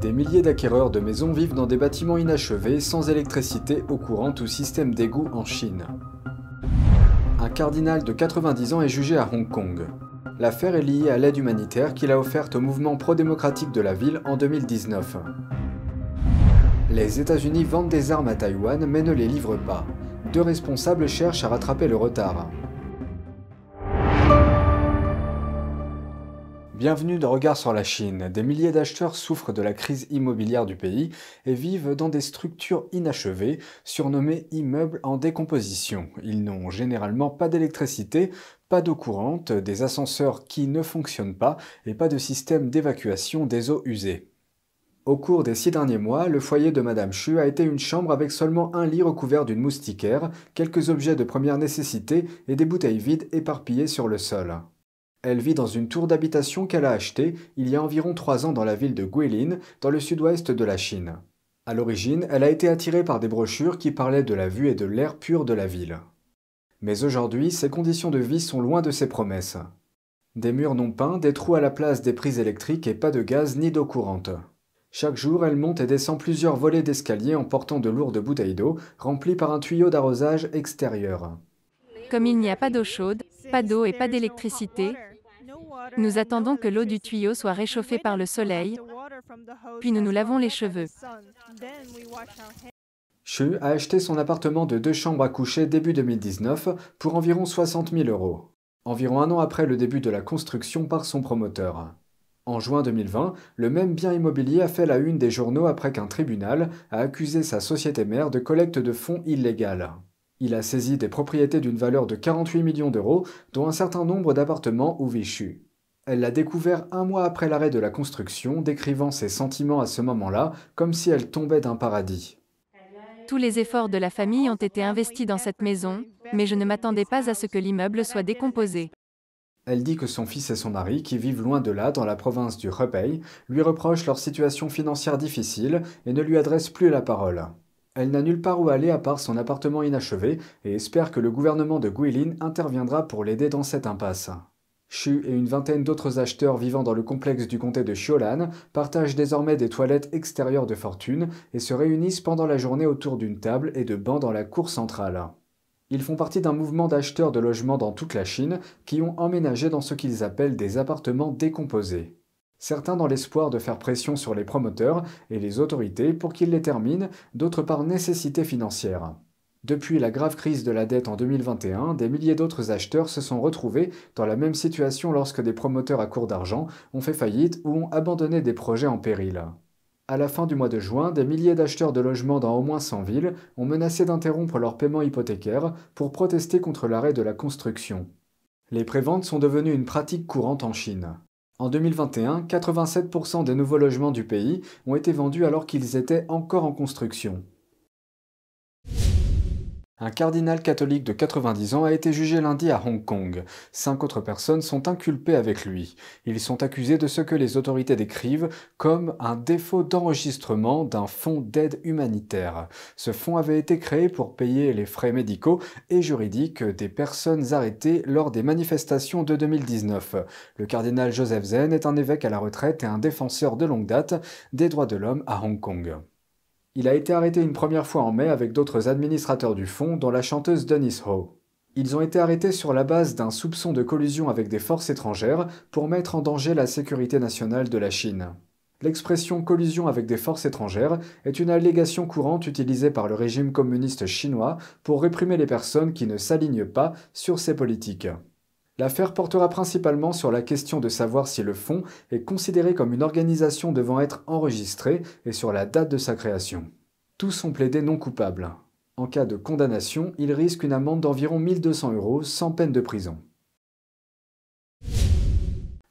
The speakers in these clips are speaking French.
Des milliers d'acquéreurs de maisons vivent dans des bâtiments inachevés, sans électricité, eau courante ou système d'égout en Chine. Un cardinal de 90 ans est jugé à Hong Kong. L'affaire est liée à l'aide humanitaire qu'il a offerte au mouvement pro-démocratique de la ville en 2019. Les États-Unis vendent des armes à Taïwan mais ne les livrent pas. Deux responsables cherchent à rattraper le retard. Bienvenue dans Regard sur la Chine. Des milliers d'acheteurs souffrent de la crise immobilière du pays et vivent dans des structures inachevées, surnommées immeubles en décomposition. Ils n'ont généralement pas d'électricité, pas d'eau courante, des ascenseurs qui ne fonctionnent pas et pas de système d'évacuation des eaux usées. Au cours des six derniers mois, le foyer de Madame Chu a été une chambre avec seulement un lit recouvert d'une moustiquaire, quelques objets de première nécessité et des bouteilles vides éparpillées sur le sol. Elle vit dans une tour d'habitation qu'elle a achetée il y a environ trois ans dans la ville de Guilin, dans le sud-ouest de la Chine. À l'origine, elle a été attirée par des brochures qui parlaient de la vue et de l'air pur de la ville. Mais aujourd'hui, ses conditions de vie sont loin de ses promesses. Des murs non peints, des trous à la place des prises électriques et pas de gaz ni d'eau courante. Chaque jour, elle monte et descend plusieurs volets d'escalier en portant de lourdes bouteilles d'eau, remplies par un tuyau d'arrosage extérieur. Comme il n'y a pas d'eau chaude, pas d'eau et pas d'électricité, nous attendons que l'eau du tuyau soit réchauffée par le soleil, puis nous nous lavons les cheveux. Chu a acheté son appartement de deux chambres à coucher début 2019 pour environ 60 000 euros, environ un an après le début de la construction par son promoteur. En juin 2020, le même bien immobilier a fait la une des journaux après qu'un tribunal a accusé sa société mère de collecte de fonds illégale. Il a saisi des propriétés d'une valeur de 48 millions d'euros, dont un certain nombre d'appartements ou Vichu. Elle l'a découvert un mois après l'arrêt de la construction, décrivant ses sentiments à ce moment-là comme si elle tombait d'un paradis. Tous les efforts de la famille ont été investis dans cette maison, mais je ne m'attendais pas à ce que l'immeuble soit décomposé. Elle dit que son fils et son mari, qui vivent loin de là, dans la province du Hebei, lui reprochent leur situation financière difficile et ne lui adressent plus la parole. Elle n'a nulle part où aller à part son appartement inachevé et espère que le gouvernement de Guilin interviendra pour l'aider dans cette impasse. Chu et une vingtaine d'autres acheteurs vivant dans le complexe du comté de Xiolan partagent désormais des toilettes extérieures de fortune et se réunissent pendant la journée autour d'une table et de bancs dans la cour centrale. Ils font partie d'un mouvement d'acheteurs de logements dans toute la Chine qui ont emménagé dans ce qu'ils appellent des appartements décomposés. Certains dans l'espoir de faire pression sur les promoteurs et les autorités pour qu'ils les terminent, d'autres par nécessité financière. Depuis la grave crise de la dette en 2021, des milliers d'autres acheteurs se sont retrouvés dans la même situation lorsque des promoteurs à court d'argent ont fait faillite ou ont abandonné des projets en péril. À la fin du mois de juin, des milliers d'acheteurs de logements dans au moins 100 villes ont menacé d'interrompre leur paiement hypothécaire pour protester contre l'arrêt de la construction. Les préventes sont devenues une pratique courante en Chine. En 2021, 87% des nouveaux logements du pays ont été vendus alors qu'ils étaient encore en construction. Un cardinal catholique de 90 ans a été jugé lundi à Hong Kong. Cinq autres personnes sont inculpées avec lui. Ils sont accusés de ce que les autorités décrivent comme un défaut d'enregistrement d'un fonds d'aide humanitaire. Ce fonds avait été créé pour payer les frais médicaux et juridiques des personnes arrêtées lors des manifestations de 2019. Le cardinal Joseph Zen est un évêque à la retraite et un défenseur de longue date des droits de l'homme à Hong Kong. Il a été arrêté une première fois en mai avec d'autres administrateurs du fonds, dont la chanteuse Denise Ho. Ils ont été arrêtés sur la base d'un soupçon de collusion avec des forces étrangères pour mettre en danger la sécurité nationale de la Chine. L'expression collusion avec des forces étrangères est une allégation courante utilisée par le régime communiste chinois pour réprimer les personnes qui ne s'alignent pas sur ses politiques. L'affaire portera principalement sur la question de savoir si le fonds est considéré comme une organisation devant être enregistrée et sur la date de sa création. Tous sont plaidés non coupables. En cas de condamnation, ils risquent une amende d'environ 1200 euros sans peine de prison.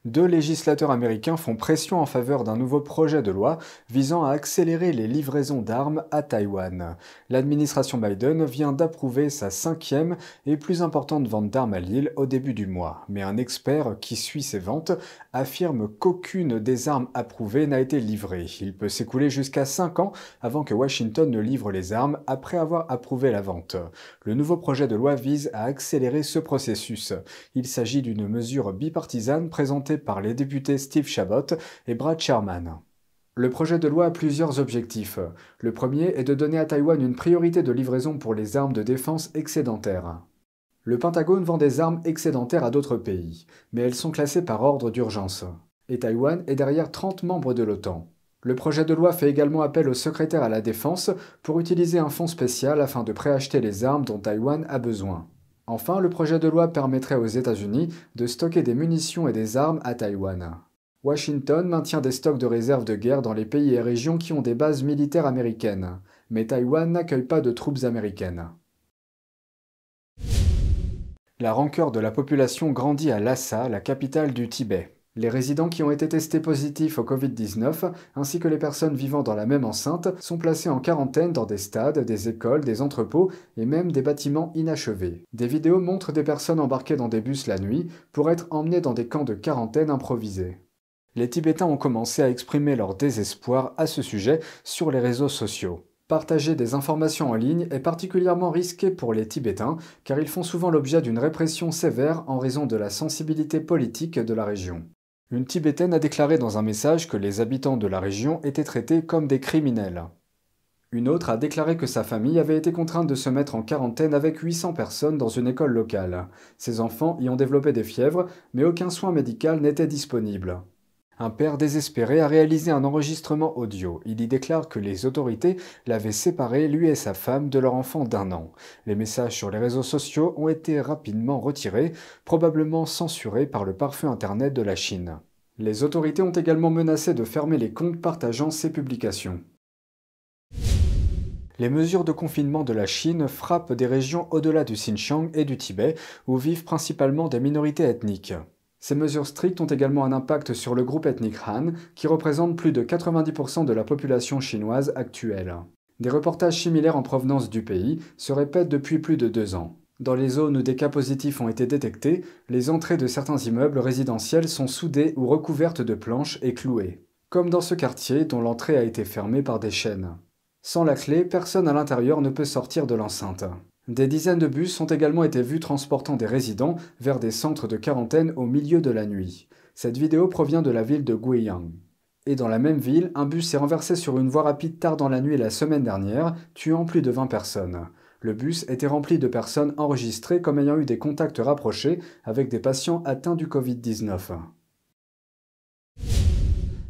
Deux législateurs américains font pression en faveur d'un nouveau projet de loi visant à accélérer les livraisons d'armes à Taïwan. L'administration Biden vient d'approuver sa cinquième et plus importante vente d'armes à l'île au début du mois. Mais un expert qui suit ces ventes affirme qu'aucune des armes approuvées n'a été livrée. Il peut s'écouler jusqu'à cinq ans avant que Washington ne livre les armes après avoir approuvé la vente. Le nouveau projet de loi vise à accélérer ce processus. Il s'agit d'une mesure bipartisane présentée par les députés Steve Chabot et Brad Sherman. Le projet de loi a plusieurs objectifs. Le premier est de donner à Taïwan une priorité de livraison pour les armes de défense excédentaires. Le Pentagone vend des armes excédentaires à d'autres pays, mais elles sont classées par ordre d'urgence. Et Taïwan est derrière 30 membres de l'OTAN. Le projet de loi fait également appel au secrétaire à la Défense pour utiliser un fonds spécial afin de préacheter les armes dont Taïwan a besoin. Enfin, le projet de loi permettrait aux États-Unis de stocker des munitions et des armes à Taïwan. Washington maintient des stocks de réserves de guerre dans les pays et régions qui ont des bases militaires américaines, mais Taïwan n'accueille pas de troupes américaines. La rancœur de la population grandit à Lhasa, la capitale du Tibet. Les résidents qui ont été testés positifs au Covid-19, ainsi que les personnes vivant dans la même enceinte, sont placés en quarantaine dans des stades, des écoles, des entrepôts et même des bâtiments inachevés. Des vidéos montrent des personnes embarquées dans des bus la nuit pour être emmenées dans des camps de quarantaine improvisés les Tibétains ont commencé à exprimer leur désespoir à ce sujet sur les réseaux sociaux. Partager des informations en ligne est particulièrement risqué pour les Tibétains car ils font souvent l'objet d'une répression sévère en raison de la sensibilité politique de la région. Une Tibétaine a déclaré dans un message que les habitants de la région étaient traités comme des criminels. Une autre a déclaré que sa famille avait été contrainte de se mettre en quarantaine avec 800 personnes dans une école locale. Ses enfants y ont développé des fièvres, mais aucun soin médical n'était disponible. Un père désespéré a réalisé un enregistrement audio. Il y déclare que les autorités l'avaient séparé, lui et sa femme, de leur enfant d'un an. Les messages sur les réseaux sociaux ont été rapidement retirés, probablement censurés par le pare-feu Internet de la Chine. Les autorités ont également menacé de fermer les comptes partageant ces publications. Les mesures de confinement de la Chine frappent des régions au-delà du Xinjiang et du Tibet, où vivent principalement des minorités ethniques. Ces mesures strictes ont également un impact sur le groupe ethnique Han, qui représente plus de 90% de la population chinoise actuelle. Des reportages similaires en provenance du pays se répètent depuis plus de deux ans. Dans les zones où des cas positifs ont été détectés, les entrées de certains immeubles résidentiels sont soudées ou recouvertes de planches et clouées. Comme dans ce quartier dont l'entrée a été fermée par des chaînes. Sans la clé, personne à l'intérieur ne peut sortir de l'enceinte. Des dizaines de bus ont également été vus transportant des résidents vers des centres de quarantaine au milieu de la nuit. Cette vidéo provient de la ville de Guiyang. Et dans la même ville, un bus s'est renversé sur une voie rapide tard dans la nuit la semaine dernière, tuant plus de 20 personnes. Le bus était rempli de personnes enregistrées comme ayant eu des contacts rapprochés avec des patients atteints du Covid-19.